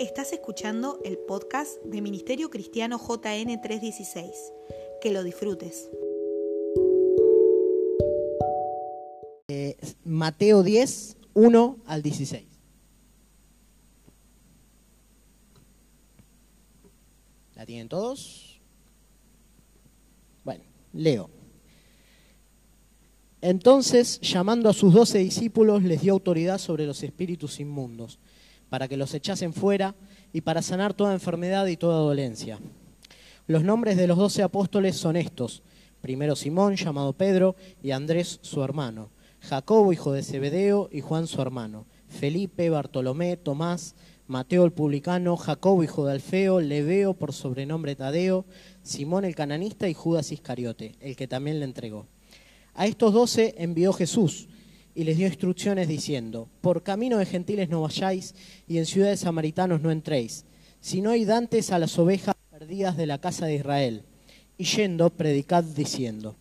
Estás escuchando el podcast de Ministerio Cristiano JN 316. Que lo disfrutes. Eh, Mateo 10, 1 al 16. ¿La tienen todos? Bueno, leo. Entonces, llamando a sus doce discípulos, les dio autoridad sobre los espíritus inmundos, para que los echasen fuera y para sanar toda enfermedad y toda dolencia. Los nombres de los doce apóstoles son estos. Primero Simón, llamado Pedro, y Andrés, su hermano. Jacobo, hijo de Zebedeo, y Juan, su hermano. Felipe, Bartolomé, Tomás, Mateo el publicano, Jacobo, hijo de Alfeo, Leveo, por sobrenombre Tadeo, Simón el cananista y Judas Iscariote, el que también le entregó. A estos doce envió Jesús y les dio instrucciones diciendo, por camino de gentiles no vayáis y en ciudades samaritanos no entréis, sino id antes a las ovejas perdidas de la casa de Israel. Y yendo, predicad diciendo,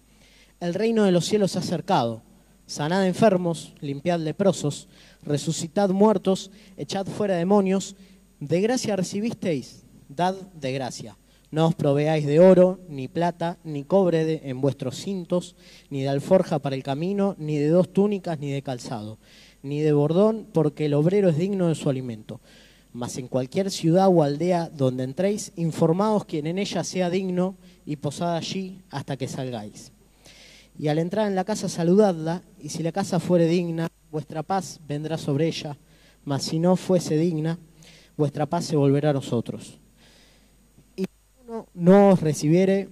el reino de los cielos ha acercado, sanad enfermos, limpiad leprosos, resucitad muertos, echad fuera demonios, de gracia recibisteis, dad de gracia. No os proveáis de oro, ni plata, ni cobre de- en vuestros cintos, ni de alforja para el camino, ni de dos túnicas, ni de calzado, ni de bordón, porque el obrero es digno de su alimento. Mas en cualquier ciudad o aldea donde entréis, informaos quien en ella sea digno y posad allí hasta que salgáis. Y al entrar en la casa saludadla, y si la casa fuere digna, vuestra paz vendrá sobre ella, mas si no fuese digna, vuestra paz se volverá a nosotros. No os recibiere,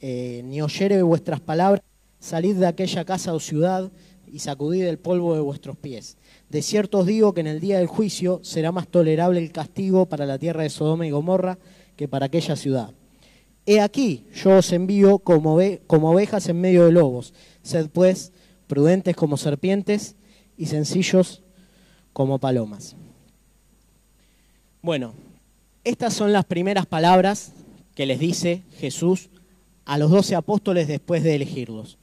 eh, ni oyere vuestras palabras, salid de aquella casa o ciudad y sacudid el polvo de vuestros pies. De cierto os digo que en el día del juicio será más tolerable el castigo para la tierra de Sodoma y Gomorra que para aquella ciudad. He aquí, yo os envío como, ove- como ovejas en medio de lobos. Sed pues prudentes como serpientes y sencillos como palomas. Bueno, estas son las primeras palabras que les dice Jesús a los doce apóstoles después de elegirlos.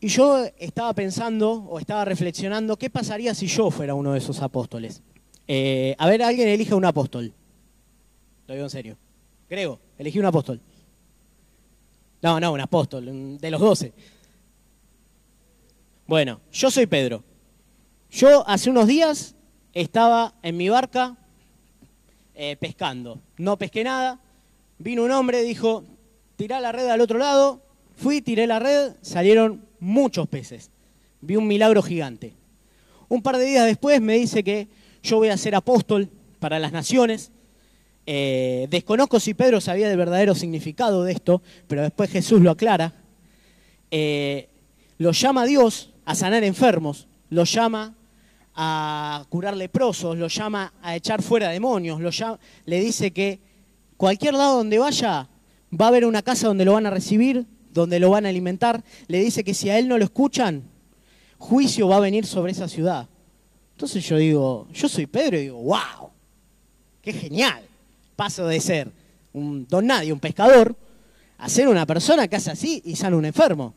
Y yo estaba pensando o estaba reflexionando, ¿qué pasaría si yo fuera uno de esos apóstoles? Eh, a ver, alguien elige un apóstol. Lo digo en serio. Grego, elegí un apóstol. No, no, un apóstol, de los doce. Bueno, yo soy Pedro. Yo hace unos días estaba en mi barca eh, pescando. No pesqué nada. Vino un hombre, dijo, tirá la red al otro lado. Fui, tiré la red, salieron muchos peces. Vi un milagro gigante. Un par de días después me dice que yo voy a ser apóstol para las naciones. Eh, desconozco si Pedro sabía del verdadero significado de esto, pero después Jesús lo aclara. Eh, lo llama Dios a sanar enfermos, lo llama a curar leprosos, lo llama a echar fuera demonios, lo llama- le dice que cualquier lado donde vaya va a haber una casa donde lo van a recibir, donde lo van a alimentar. Le dice que si a él no lo escuchan, juicio va a venir sobre esa ciudad. Entonces yo digo, yo soy Pedro y digo, wow, qué genial. Paso de ser un don nadie, un pescador, a ser una persona que hace así y sana un enfermo.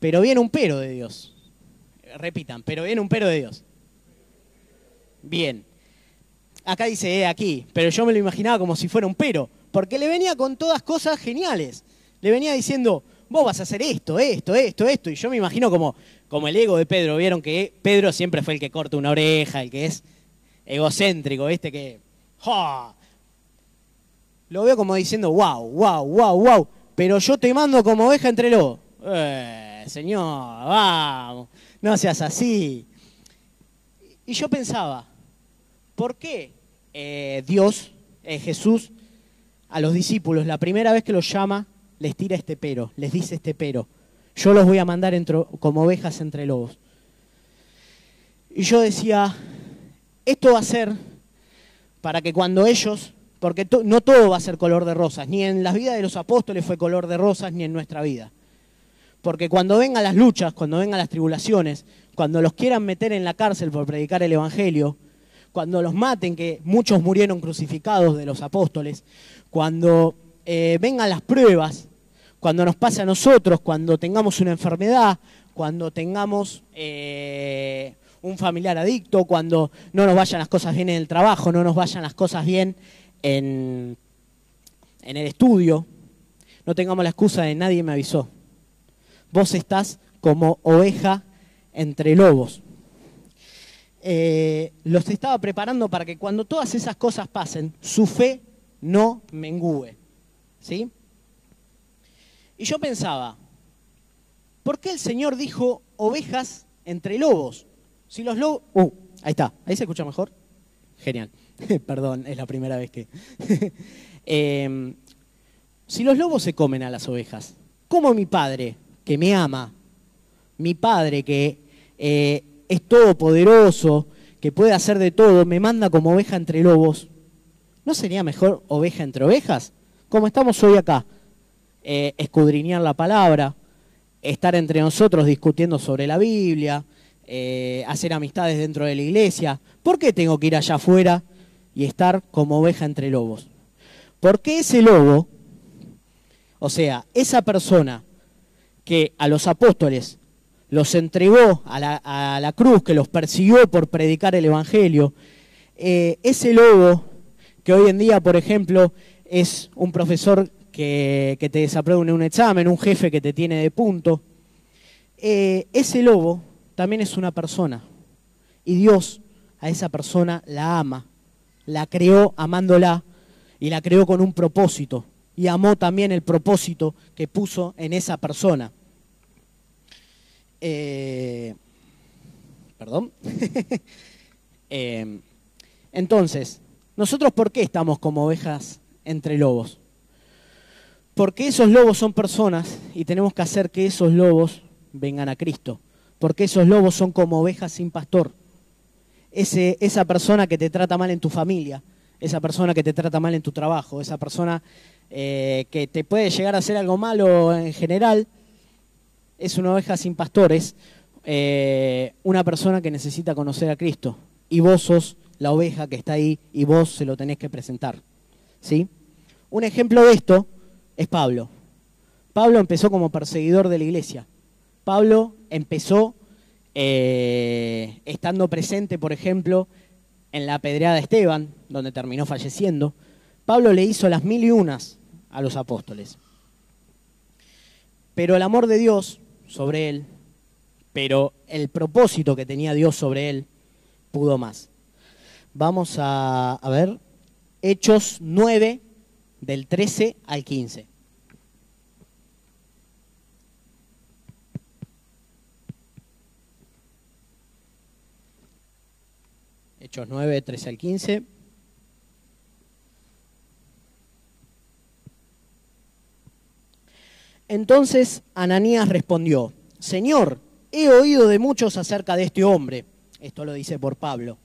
Pero viene un pero de Dios. Repitan, pero viene un pero de Dios. Bien. Acá dice eh, aquí, pero yo me lo imaginaba como si fuera un pero, porque le venía con todas cosas geniales. Le venía diciendo, vos vas a hacer esto, esto, esto, esto. Y yo me imagino como, como el ego de Pedro. Vieron que Pedro siempre fue el que corta una oreja, el que es egocéntrico, ¿viste? Que. ¡ja! Lo veo como diciendo, wow, wow, wow, wow. Pero yo te mando como oveja entre lobos. Eh, señor, vamos, no seas así. Y yo pensaba, ¿por qué eh, Dios, eh, Jesús, a los discípulos, la primera vez que los llama, les tira este pero, les dice este pero? Yo los voy a mandar como ovejas entre lobos. Y yo decía, esto va a ser para que cuando ellos, porque no todo va a ser color de rosas, ni en la vida de los apóstoles fue color de rosas, ni en nuestra vida. Porque cuando vengan las luchas, cuando vengan las tribulaciones, cuando los quieran meter en la cárcel por predicar el Evangelio, cuando los maten, que muchos murieron crucificados de los apóstoles, cuando eh, vengan las pruebas, cuando nos pase a nosotros, cuando tengamos una enfermedad, cuando tengamos eh, un familiar adicto, cuando no nos vayan las cosas bien en el trabajo, no nos vayan las cosas bien en, en el estudio. No tengamos la excusa de nadie me avisó. Vos estás como oveja entre lobos. Eh, los estaba preparando para que cuando todas esas cosas pasen, su fe no mengúe. ¿Sí? Y yo pensaba, ¿por qué el Señor dijo ovejas entre lobos? Si los lobos... Uh, ahí está, ahí se escucha mejor. Genial. Perdón, es la primera vez que... Em, si los lobos se comen a las ovejas, ¿cómo mi Padre, que me ama, mi Padre que eh, es todopoderoso, que puede hacer de todo, me manda como oveja entre lobos? ¿No sería mejor oveja entre ovejas? Como estamos hoy acá, eh, escudriñar la palabra, estar entre nosotros discutiendo sobre la Biblia, eh, hacer amistades dentro de la iglesia. ¿Por qué tengo que ir allá afuera y estar como oveja entre lobos? Porque ese lobo, o sea, esa persona que a los apóstoles los entregó a la, cruz, que los persiguió por predicar el Evangelio, eh, ese lobo que hoy en día, por ejemplo, es un profesor que, te desaprueba un examen, un jefe que te tiene de punto, eh, ese lobo también es una persona. Y Dios a esa persona la ama, la creó amándola y la creó con un propósito. Y amó también el propósito que puso en esa persona. Eh, perdón. Eh, entonces, ¿nosotros por qué estamos como ovejas entre lobos? Porque esos lobos son personas y tenemos que hacer que esos lobos vengan a Cristo. Porque esos lobos son como ovejas sin pastor. Esa persona que te trata mal en tu familia, esa persona que te trata mal en tu trabajo, esa persona eh, que te puede llegar a hacer algo malo en general, es una oveja sin pastores, eh, una persona que necesita conocer a Cristo. Y vos sos la oveja que está ahí y vos se lo tenés que presentar. ¿sí? Un ejemplo de esto es Pablo. Pablo empezó como perseguidor de la iglesia. Pablo empezó eh, estando presente, por ejemplo, en la pedreada de Esteban, donde terminó falleciendo. Pablo le hizo las mil y unas a los apóstoles. Pero el amor de Dios sobre él, pero el propósito que tenía Dios sobre él pudo más. Vamos a, a ver Hechos 9, del 13 al 15. Hechos 9, 13 al 15. Entonces Ananías respondió, Señor, he oído de muchos acerca de este hombre. Esto lo dice por Pablo.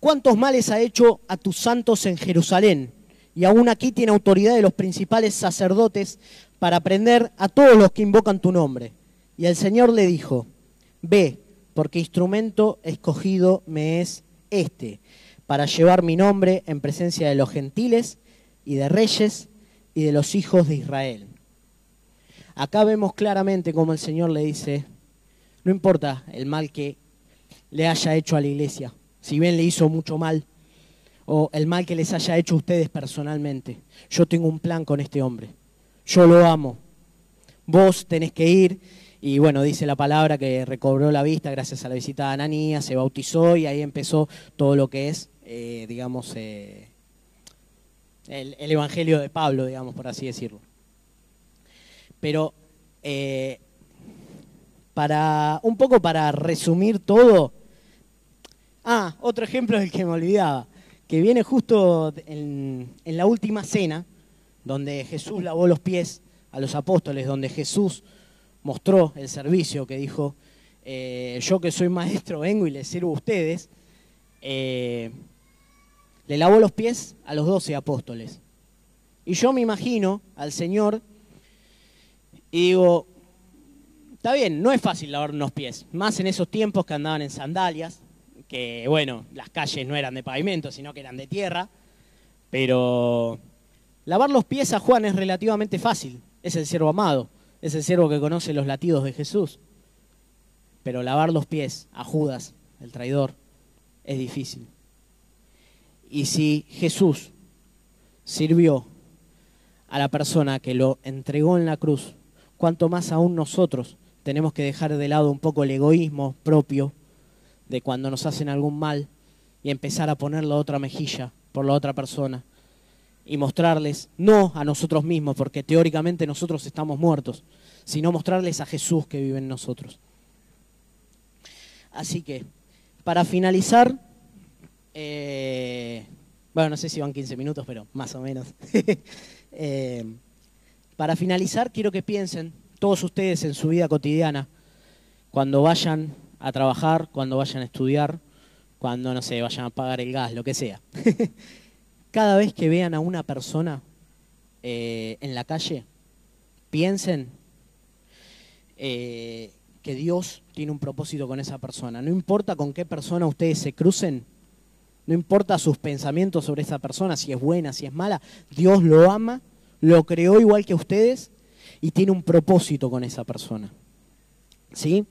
¿Cuántos males ha hecho a tus santos en Jerusalén? Y aún aquí tiene autoridad de los principales sacerdotes para prender a todos los que invocan tu nombre. Y el Señor le dijo, ve, porque instrumento escogido me es este, para llevar mi nombre en presencia de los gentiles y de reyes y de los hijos de Israel. Acá vemos claramente cómo el Señor le dice, no importa el mal que le haya hecho a la iglesia, si bien le hizo mucho mal, o el mal que les haya hecho a ustedes personalmente, yo tengo un plan con este hombre, yo lo amo, vos tenés que ir y bueno, dice la palabra que recobró la vista gracias a la visita de Ananías, se bautizó y ahí empezó todo lo que es, eh, digamos, eh, el, Evangelio de Pablo, digamos, por así decirlo. Pero eh, para un poco para resumir todo, ah, otro ejemplo del que me olvidaba, que viene justo en, la última cena, donde Jesús lavó los pies a los apóstoles, donde Jesús mostró el servicio, que dijo, eh, yo que soy maestro vengo y les sirvo a ustedes, eh, le lavó los pies a los doce apóstoles. Y yo me imagino al Señor y digo, está bien, no es fácil lavar unos pies, más en esos tiempos que andaban en sandalias, que bueno, las calles no eran de pavimento, sino que eran de tierra, pero lavar los pies a Juan es relativamente fácil, es el siervo amado es el siervo que conoce los latidos de Jesús. Pero lavar los pies a Judas el traidor, es difícil. Y si Jesús sirvió a la persona que lo entregó en la cruz, cuanto más aún nosotros tenemos que dejar de lado un poco el egoísmo propio de cuando nos hacen algún mal y empezar a poner la otra mejilla por la otra persona y mostrarles, no a nosotros mismos, porque teóricamente nosotros estamos muertos, sino mostrarles a Jesús que vive en nosotros. Así que, para finalizar, eh, bueno, no sé si van 15 minutos, pero más o menos. Eh, para finalizar, quiero que piensen todos ustedes en su vida cotidiana, cuando vayan a trabajar, cuando vayan a estudiar, cuando, no sé, vayan a pagar el gas, lo que sea. Cada vez que vean a una persona eh, en la calle, piensen que Dios tiene un propósito con esa persona. No importa con qué persona ustedes se crucen, no importa sus pensamientos sobre esa persona, si es buena, si es mala, Dios lo ama, lo creó igual que ustedes y tiene un propósito con esa persona. ¿Sí?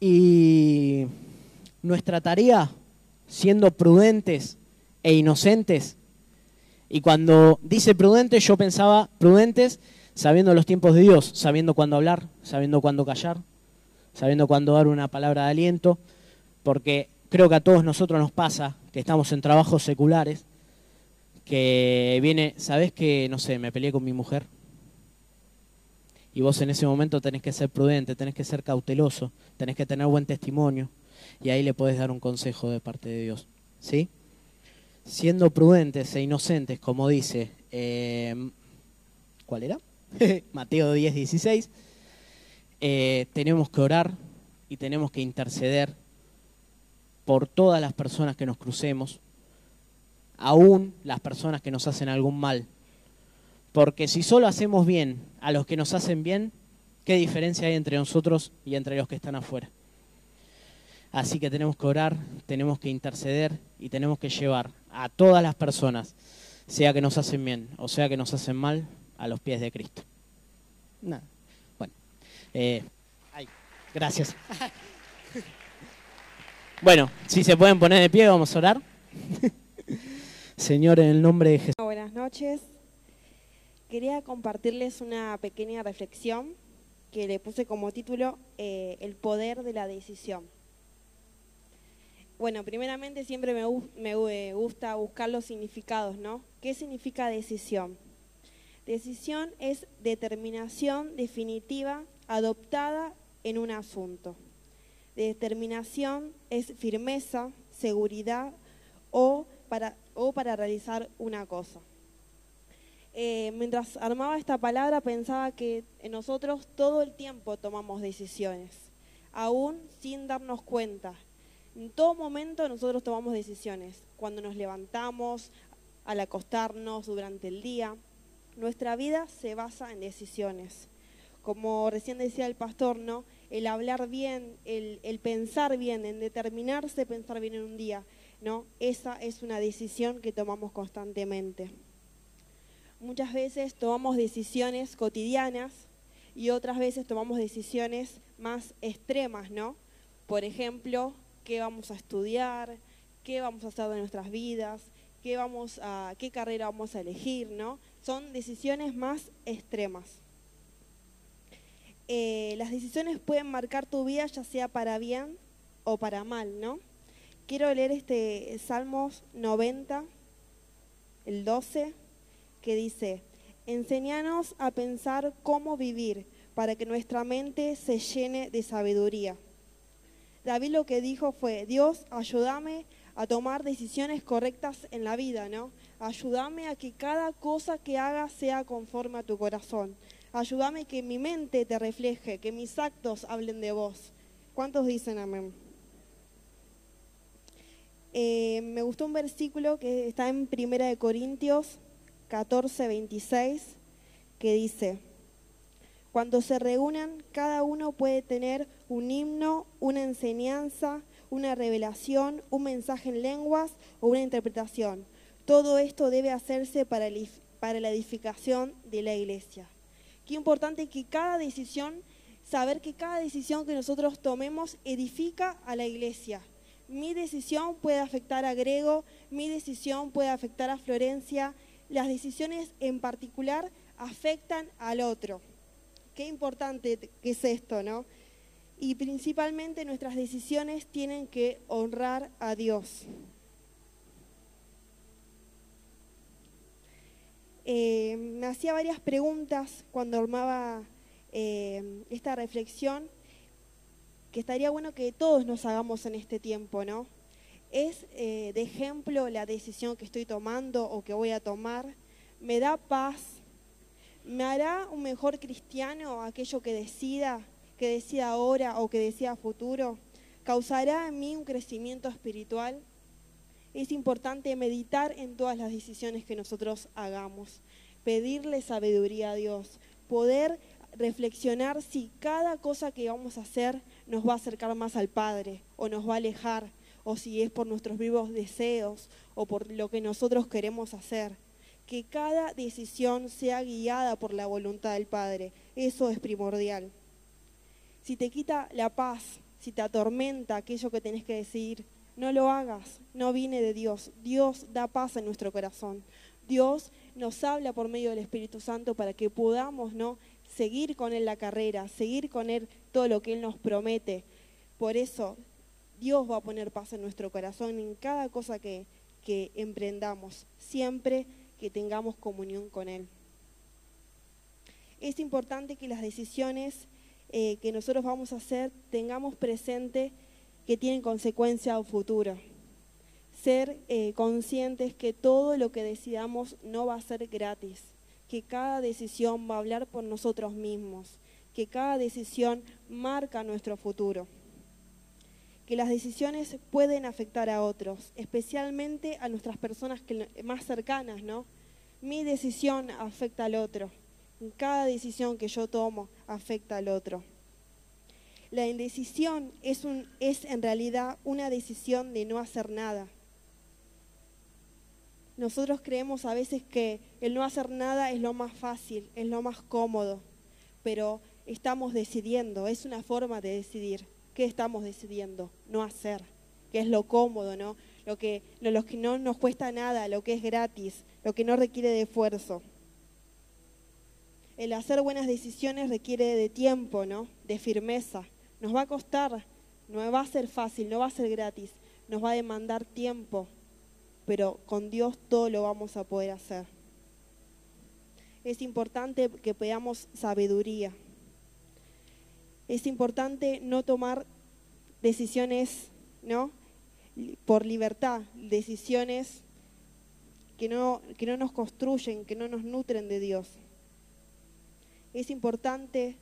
Y nuestra tarea, siendo prudentes e inocentes, y cuando dice prudentes, yo pensaba prudentes sabiendo los tiempos de Dios, sabiendo cuándo hablar, sabiendo cuándo callar, sabiendo cuándo dar una palabra de aliento, porque creo que a todos nosotros nos pasa que estamos en trabajos seculares, que viene, ¿sabes que, no sé, me peleé con mi mujer? Y vos en ese momento tenés que ser prudente, tenés que ser cauteloso, tenés que tener buen testimonio, y ahí le podés dar un consejo de parte de Dios, ¿sí? Siendo prudentes e inocentes, como dice, eh, ¿cuál era? Mateo 10, 16, eh, tenemos que orar y tenemos que interceder por todas las personas que nos crucemos, aún las personas que nos hacen algún mal. Porque si solo hacemos bien a los que nos hacen bien, ¿qué diferencia hay entre nosotros y entre los que están afuera? Así que tenemos que orar, tenemos que interceder y tenemos que llevar a todas las personas, sea que nos hacen bien o sea que nos hacen mal, a los pies de Cristo. Nada. Bueno, eh, gracias. Bueno, si se pueden poner de pie, vamos a orar. Señor, en el nombre de Jesús. Buenas noches. Quería compartirles una pequeña reflexión que le puse como título eh, El poder de la decisión. Bueno, primeramente siempre me, me eh, gusta buscar los significados, ¿no? ¿Qué significa decisión? Decisión es determinación definitiva adoptada en un asunto determinación es firmeza, seguridad o o para realizar una cosa. Eh, mientras armaba esta palabra pensaba que en nosotros todo el tiempo tomamos decisiones, aún sin darnos cuenta. En todo momento nosotros tomamos decisiones, cuando nos levantamos, al acostarnos, durante el día. Nuestra vida se basa en decisiones. Como recién decía el pastor, ¿no? el hablar bien, el, pensar bien, en determinarse pensar bien en un día, ¿no? Esa es una decisión que tomamos constantemente. Muchas veces tomamos decisiones cotidianas y otras veces tomamos decisiones más extremas, ¿no? Por ejemplo, qué vamos a estudiar, qué vamos a hacer de nuestras vidas, qué, carrera vamos a elegir, ¿no? Son decisiones más extremas. Eh, las decisiones pueden marcar tu vida ya sea para bien o para mal, ¿no? Quiero leer este Salmos 90, el 12, que dice, enséñanos a pensar cómo vivir para que nuestra mente se llene de sabiduría. David lo que dijo fue, Dios, ayúdame a tomar decisiones correctas en la vida, ¿no? Ayúdame a que cada cosa que haga sea conforme a tu corazón. Ayúdame que mi mente te refleje, que mis actos hablen de vos. ¿Cuántos dicen amén? Eh, me gustó un versículo que está en Primera de Corintios 14, 26, que dice, cuando se reúnan, cada uno puede tener un himno, una enseñanza, una revelación, un mensaje en lenguas o una interpretación. Todo esto debe hacerse para la edificación de la iglesia. Qué importante que cada decisión saber que cada decisión que nosotros tomemos edifica a la iglesia. Mi decisión puede afectar a Grego, mi decisión puede afectar a Florencia, las decisiones en particular afectan al otro. Qué importante que es esto, ¿no? Y principalmente nuestras decisiones tienen que honrar a Dios. Eh, me hacía varias preguntas cuando armaba eh, esta reflexión que estaría bueno que todos nos hagamos en este tiempo, ¿no? ¿Es eh, de ejemplo la decisión que estoy tomando o que voy a tomar? ¿Me da paz? ¿Me hará un mejor cristiano aquello que decida, que decida ahora o que decida futuro? ¿Causará en mí un crecimiento espiritual? es importante meditar en todas las decisiones que nosotros hagamos, pedirle sabiduría a Dios, poder reflexionar si cada cosa que vamos a hacer nos va a acercar más al Padre o nos va a alejar, o si es por nuestros vivos deseos o por lo que nosotros queremos hacer. Que cada decisión sea guiada por la voluntad del Padre, eso es primordial. Si te quita la paz, si te atormenta aquello que tenés que decidir, no lo hagas, no viene de Dios. Dios da paz en nuestro corazón. Dios nos habla por medio del Espíritu Santo para que podamos ¿no? seguir con Él la carrera, seguir con Él todo lo que Él nos promete. Por eso Dios va a poner paz en nuestro corazón en cada cosa que, que emprendamos, siempre que tengamos comunión con Él. Es importante que las decisiones eh, que nosotros vamos a hacer tengamos presente que tienen consecuencia o futuro. Ser eh, conscientes que todo lo que decidamos no va a ser gratis, que cada decisión va a hablar por nosotros mismos, que cada decisión marca nuestro futuro, que las decisiones pueden afectar a otros, especialmente a nuestras personas más cercanas, ¿no? Mi decisión afecta al otro, cada decisión que yo tomo afecta al otro. La indecisión es, en realidad una decisión de no hacer nada. Nosotros creemos a veces que el no hacer nada es lo más fácil, es lo más cómodo, pero estamos decidiendo, es una forma de decidir. ¿Qué estamos decidiendo? No hacer, que es lo cómodo, ¿no? Lo que, lo que no nos cuesta nada, lo que es gratis, lo que no requiere de esfuerzo. El hacer buenas decisiones requiere de tiempo, ¿no? De firmeza. Nos va a costar, no va a ser fácil, no va a ser gratis, nos va a demandar tiempo, pero con Dios todo lo vamos a poder hacer. Es importante que pedamos sabiduría. Es importante no tomar decisiones, ¿no? Por libertad, decisiones que no, que no nos construyen, que no nos nutren de Dios. Es importante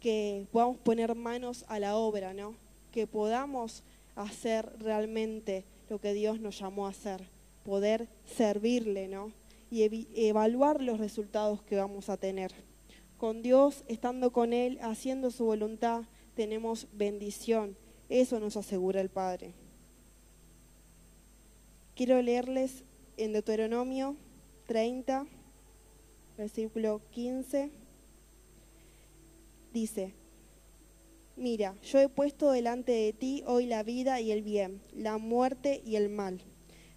que podamos poner manos a la obra, ¿no? Que podamos hacer realmente lo que Dios nos llamó a hacer, poder servirle, ¿no? Y evaluar los resultados que vamos a tener. Con Dios, estando con Él, haciendo su voluntad, tenemos bendición. Eso nos asegura el Padre. Quiero leerles en Deuteronomio 30, versículo 15 dice, mira, yo he puesto delante de ti hoy la vida y el bien, la muerte y el mal.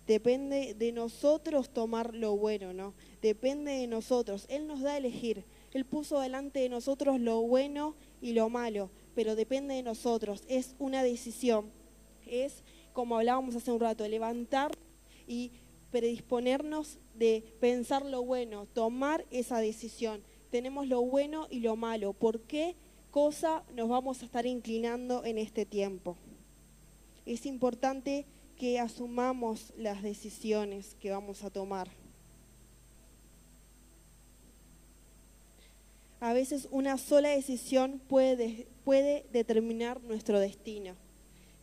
Depende de nosotros tomar lo bueno, ¿no? Depende de nosotros. Él nos da a elegir. Él puso delante de nosotros lo bueno y lo malo, pero depende de nosotros. Es una decisión. Es, como hablábamos hace un rato, levantar y predisponernos de pensar lo bueno, tomar esa decisión tenemos lo bueno y lo malo. ¿Por qué cosa nos vamos a estar inclinando en este tiempo? Es importante que asumamos las decisiones que vamos a tomar. A veces una sola decisión puede, determinar nuestro destino.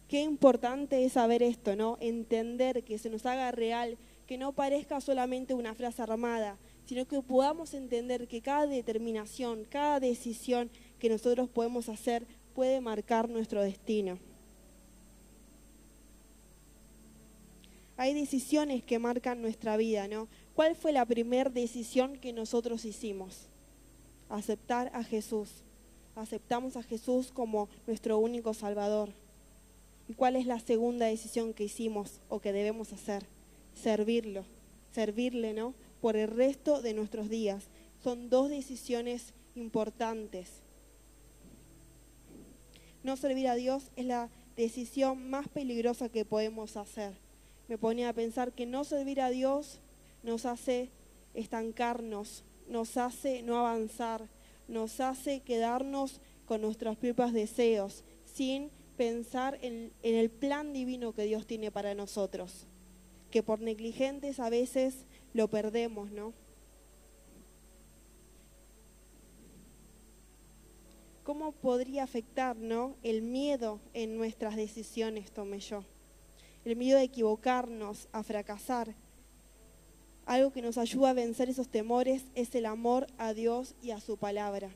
Qué importante es saber esto, ¿no? Entender que se nos haga real, que no parezca solamente una frase armada, sino que podamos entender que cada determinación, cada decisión que nosotros podemos hacer puede marcar nuestro destino. Hay decisiones que marcan nuestra vida, ¿no? ¿Cuál fue la primera decisión que nosotros hicimos? Aceptar a Jesús. aceptamos a Jesús como nuestro único Salvador. ¿Y cuál es la segunda decisión que hicimos o que debemos hacer? Servirlo, servirle, ¿no? Por el resto de nuestros días. Son dos decisiones importantes. No servir a Dios es la decisión más peligrosa que podemos hacer. Me ponía a pensar que no servir a Dios nos hace estancarnos, nos hace no avanzar, nos hace quedarnos con nuestros propios deseos, sin pensar en, el plan divino que Dios tiene para nosotros, que por negligentes a veces lo perdemos, ¿no? ¿Cómo podría afectar ¿no? el miedo en nuestras decisiones, tomé yo? El miedo a equivocarnos, a fracasar. Algo que nos ayuda a vencer esos temores es el amor a Dios y a su palabra.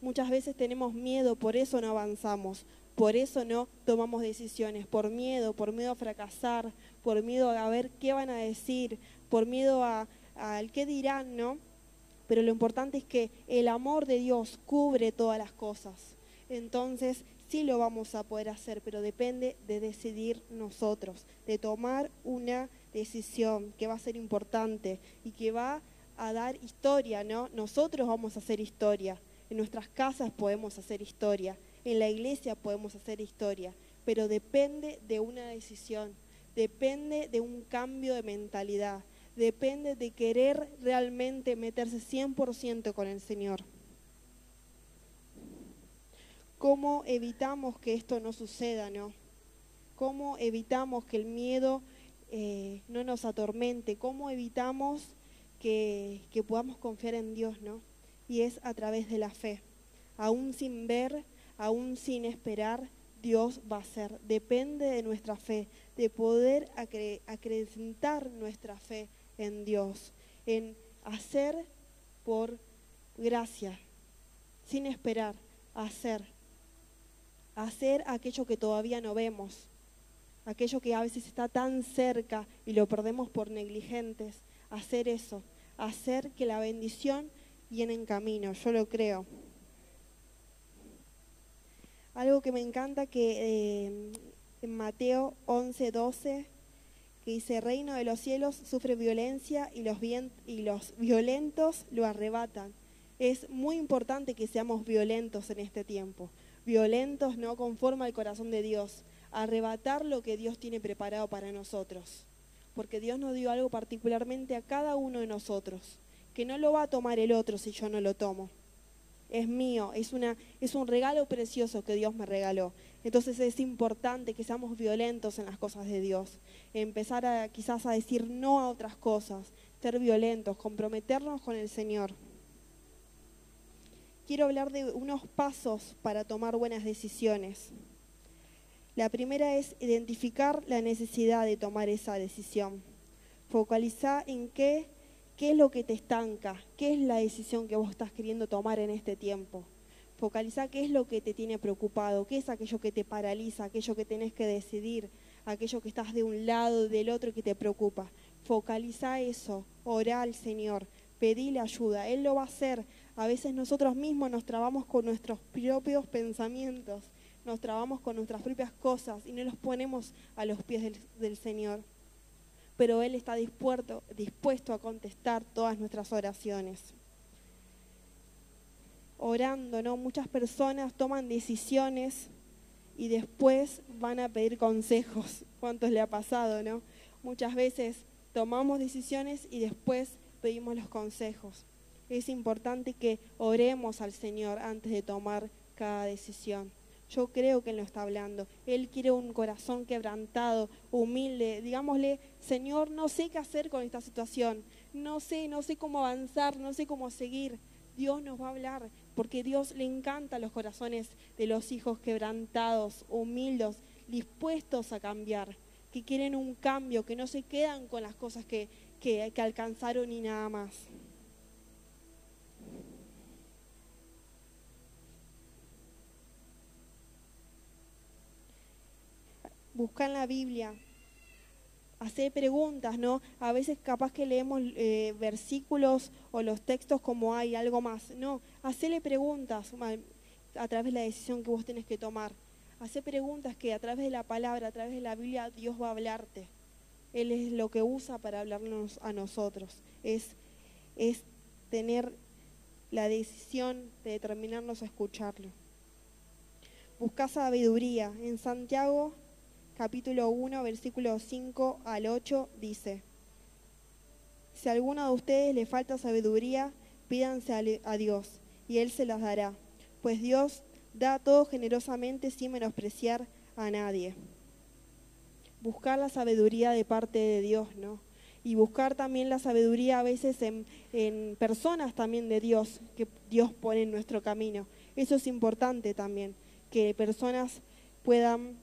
Muchas veces tenemos miedo, por eso no avanzamos, por eso no tomamos decisiones, por miedo, por miedo a fracasar, por miedo a ver qué van a decir, por miedo al qué dirán, ¿no? pero lo importante es que el amor de Dios cubre todas las cosas. Entonces, sí lo vamos a poder hacer, pero depende de decidir nosotros, de tomar una decisión que va a ser importante y que va a dar historia, ¿no? Nosotros vamos a hacer historia, en nuestras casas podemos hacer historia, en la iglesia podemos hacer historia, pero depende de una decisión, depende de un cambio de mentalidad, depende de querer realmente meterse 100% con el Señor. ¿Cómo evitamos que esto no suceda, no? ¿Cómo evitamos que el miedo eh, no nos atormente? ¿Cómo evitamos que, que podamos confiar en Dios, no? Y es a través de la fe. Aún sin ver, aún sin esperar, Dios va a ser. Depende de nuestra fe, de poder acrecentar nuestra fe en Dios, en hacer por gracia, sin esperar, hacer. Hacer aquello que todavía no vemos, aquello que a veces está tan cerca y lo perdemos por negligentes. Hacer eso, hacer que la bendición viene en camino, yo lo creo. Algo que me encanta que eh, en Mateo 11, 12 que dice, reino de los cielos sufre violencia y los, y los violentos lo arrebatan. Es muy importante que seamos violentos en este tiempo, violentos no conforme al corazón de Dios, arrebatar lo que Dios tiene preparado para nosotros, porque Dios nos dio algo particularmente a cada uno de nosotros, que no lo va a tomar el otro si yo no lo tomo es mío, es, una, es un regalo precioso que Dios me regaló. Entonces es importante que seamos violentos en las cosas de Dios, empezar a quizás a decir no a otras cosas, ser violentos, comprometernos con el Señor. Quiero hablar de unos pasos para tomar buenas decisiones. La primera es identificar la necesidad de tomar esa decisión. Focalizar en qué ¿Qué es lo que te estanca? ¿Qué es la decisión que vos estás queriendo tomar en este tiempo? Focaliza qué es lo que te tiene preocupado, qué es aquello que te paraliza, aquello que tenés que decidir, aquello que estás de un lado, del otro que te preocupa. Focaliza eso, orá al Señor, pedile ayuda, Él lo va a hacer. A veces nosotros mismos nos trabamos con nuestros propios pensamientos, nos trabamos con nuestras propias cosas y no los ponemos a los pies del, Señor pero Él está dispuesto, dispuesto a contestar todas nuestras oraciones. Orando, ¿no? Muchas personas toman decisiones y después van a pedir consejos. ¿Cuántos le ha pasado, no? Muchas veces tomamos decisiones y después pedimos los consejos. Es importante que oremos al Señor antes de tomar cada decisión. Yo creo que Él lo está hablando. Él quiere un corazón quebrantado, humilde. Digámosle, Señor, no sé qué hacer con esta situación. No sé, no sé cómo avanzar, no sé cómo seguir. Dios nos va a hablar, porque Dios le encanta los corazones de los hijos quebrantados, humildes, dispuestos a cambiar, que quieren un cambio, que no se quedan con las cosas que, que alcanzaron y nada más. Busca en la Biblia, hacer preguntas, ¿no? A veces capaz que leemos eh, versículos o los textos como hay algo más. No, hacerle preguntas. a través de la decisión que vos tenés que tomar. Hacé preguntas que a través de la palabra, a través de la Biblia, Dios va a hablarte. Él es lo que usa para hablarnos a nosotros. Es, es tener la decisión de determinarnos a escucharlo. Busca sabiduría. En Santiago capítulo 1, versículo 5 al 8 dice, si a alguno de ustedes le falta sabiduría, pídanse a Dios y Él se las dará, pues Dios da todo generosamente sin menospreciar a nadie. Buscar la sabiduría de parte de Dios, ¿no? Y buscar también la sabiduría a veces en, en personas también de Dios, que Dios pone en nuestro camino. Eso es importante también, que personas puedan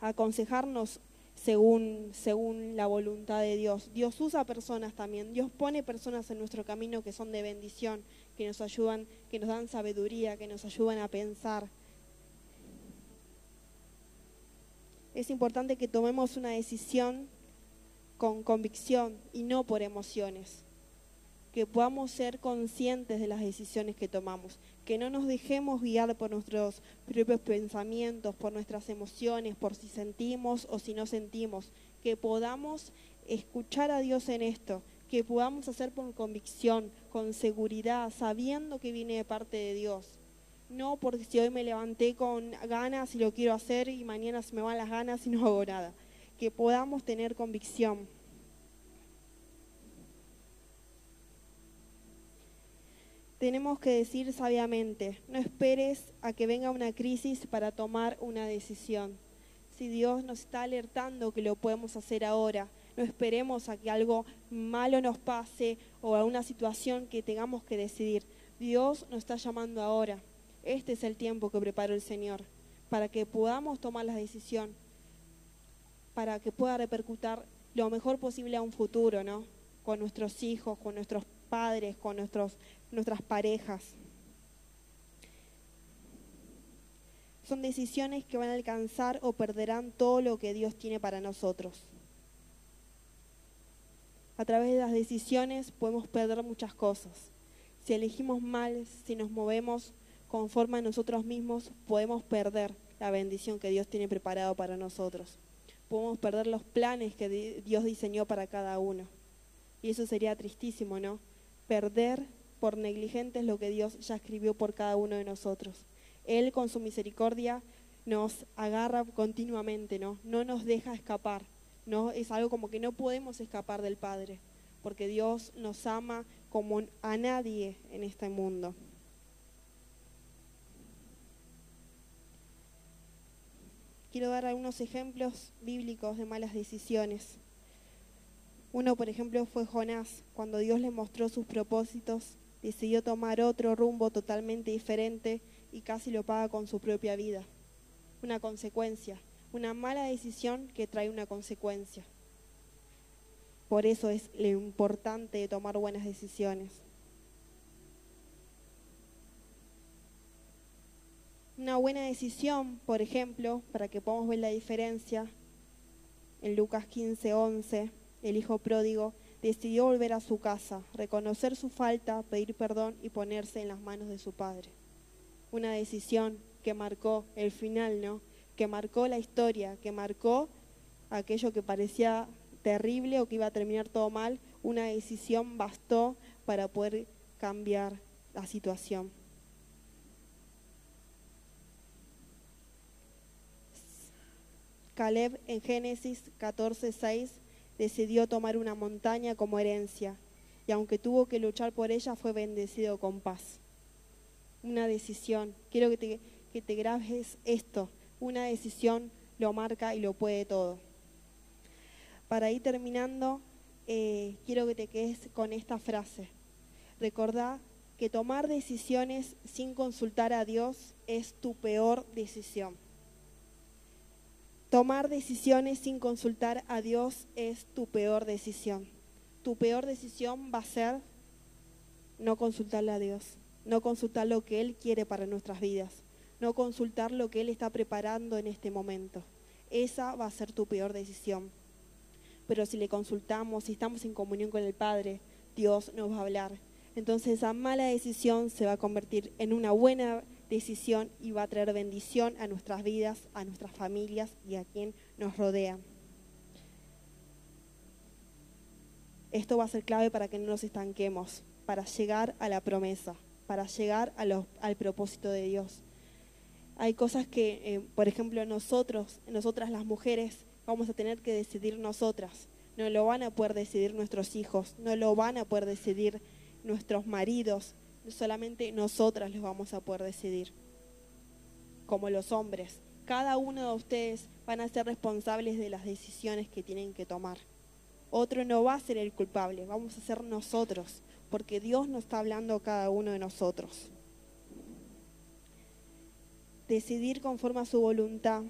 aconsejarnos según, según la voluntad de Dios. Dios usa personas también, Dios pone personas en nuestro camino que son de bendición, que nos ayudan, que nos dan sabiduría, que nos ayudan a pensar. Es importante que tomemos una decisión con convicción y no por emociones que podamos ser conscientes de las decisiones que tomamos, que no nos dejemos guiar por nuestros propios pensamientos, por nuestras emociones, por si sentimos o si no sentimos, que podamos escuchar a Dios en esto, que podamos hacer por convicción, con seguridad, sabiendo que viene de parte de Dios. No porque si hoy me levanté con ganas y lo quiero hacer y mañana se me van las ganas y no hago nada. Que podamos tener convicción. Tenemos que decir sabiamente, no esperes a que venga una crisis para tomar una decisión. Si Dios nos está alertando que lo podemos hacer ahora, no esperemos a que algo malo nos pase o a una situación que tengamos que decidir. Dios nos está llamando ahora. Este es el tiempo que preparó el Señor para que podamos tomar la decisión, para que pueda repercutir lo mejor posible a un futuro, ¿no? Con nuestros hijos, con nuestros padres, con nuestros nuestras parejas. Son decisiones que van a alcanzar o perderán todo lo que Dios tiene para nosotros. A través de las decisiones podemos perder muchas cosas. Si elegimos mal, si nos movemos conforme a nosotros mismos, podemos perder la bendición que Dios tiene preparado para nosotros. Podemos perder los planes que Dios diseñó para cada uno. Y eso sería tristísimo, ¿no? Perder por negligentes lo que Dios ya escribió por cada uno de nosotros. Él con su misericordia nos agarra continuamente, ¿no? No nos deja escapar. No es algo como que no podemos escapar del Padre, porque Dios nos ama como a nadie en este mundo. Quiero dar algunos ejemplos bíblicos de malas decisiones. Uno, por ejemplo, fue Jonás, cuando Dios le mostró sus propósitos decidió tomar otro rumbo totalmente diferente y casi lo paga con su propia vida. Una consecuencia, una mala decisión que trae una consecuencia. Por eso es lo importante de tomar buenas decisiones. Una buena decisión, por ejemplo, para que podamos ver la diferencia, en Lucas 15, 11, el hijo pródigo decidió volver a su casa, reconocer su falta, pedir perdón y ponerse en las manos de su padre. Una decisión que marcó el final, ¿no? Que marcó la historia, que marcó aquello que parecía terrible o que iba a terminar todo mal. Una decisión bastó para poder cambiar la situación. Caleb en Génesis 14, 6 decidió tomar una montaña como herencia y aunque tuvo que luchar por ella fue bendecido con paz. Una decisión, quiero que te, que te grabes esto, una decisión lo marca y lo puede todo. Para ir terminando, eh, quiero que te quedes con esta frase. Recordá que tomar decisiones sin consultar a Dios es tu peor decisión. Tomar decisiones sin consultar a Dios es tu peor decisión. Tu peor decisión va a ser no consultarle a Dios, no consultar lo que Él quiere para nuestras vidas, no consultar lo que Él está preparando en este momento. Esa va a ser tu peor decisión. Pero si le consultamos, si estamos en comunión con el Padre, Dios nos va a hablar. Entonces esa mala decisión se va a convertir en una buena decisión y va a traer bendición a nuestras vidas, a nuestras familias y a quien nos rodea. Esto va a ser clave para que no nos estanquemos, para llegar a la promesa, para llegar al propósito de Dios. Hay cosas que, eh, por ejemplo, nosotros, nosotras las mujeres, vamos a tener que decidir nosotras. No lo van a poder decidir nuestros hijos, no lo van a poder decidir nuestros maridos, solamente nosotras los vamos a poder decidir, como los hombres. Cada uno de ustedes van a ser responsables de las decisiones que tienen que tomar. Otro no va a ser el culpable, vamos a ser nosotros, porque Dios nos está hablando a cada uno de nosotros. Decidir conforme a su voluntad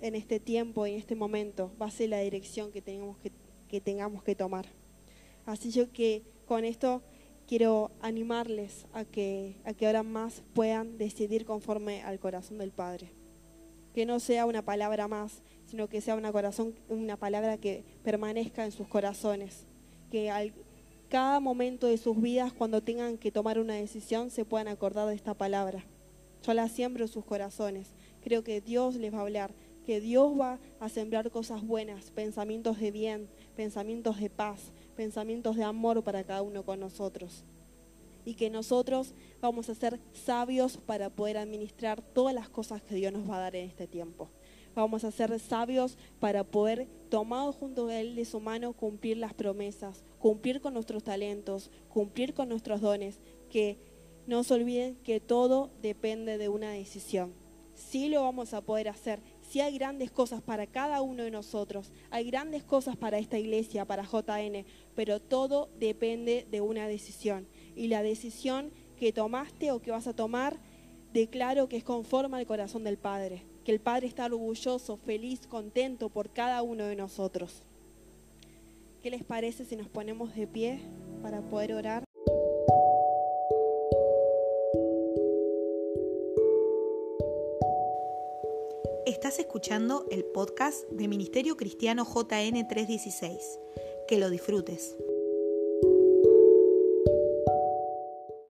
en este tiempo y en este momento va a ser la dirección que, tenemos que, que tengamos que tomar. Así que con esto quiero animarles a que, a que ahora más puedan decidir conforme al corazón del Padre. Que no sea una palabra más, sino que sea una, corazón, una palabra que permanezca en sus corazones. Que al, cada momento de sus vidas, cuando tengan que tomar una decisión, se puedan acordar de esta palabra. Yo la siembro en sus corazones. Creo que Dios les va a hablar, que Dios va a sembrar cosas buenas, pensamientos de bien, pensamientos de paz, pensamientos de amor para cada uno con nosotros. Y que nosotros vamos a ser sabios para poder administrar todas las cosas que Dios nos va a dar en este tiempo. Vamos a ser sabios para poder, tomados junto a Él de su mano, cumplir las promesas, cumplir con nuestros talentos, cumplir con nuestros dones. Que no se olviden que todo depende de una decisión. Sí lo vamos a poder hacer, si hay grandes cosas para cada uno de nosotros, hay grandes cosas para esta iglesia, para JN, pero todo depende de una decisión. Y la decisión que tomaste o que vas a tomar, declaro que es conforme al corazón del Padre, que el Padre está orgulloso, feliz, contento por cada uno de nosotros. ¿Qué les parece si nos ponemos de pie para poder orar? Estás escuchando el podcast de Ministerio Cristiano JN 316. Que lo disfrutes.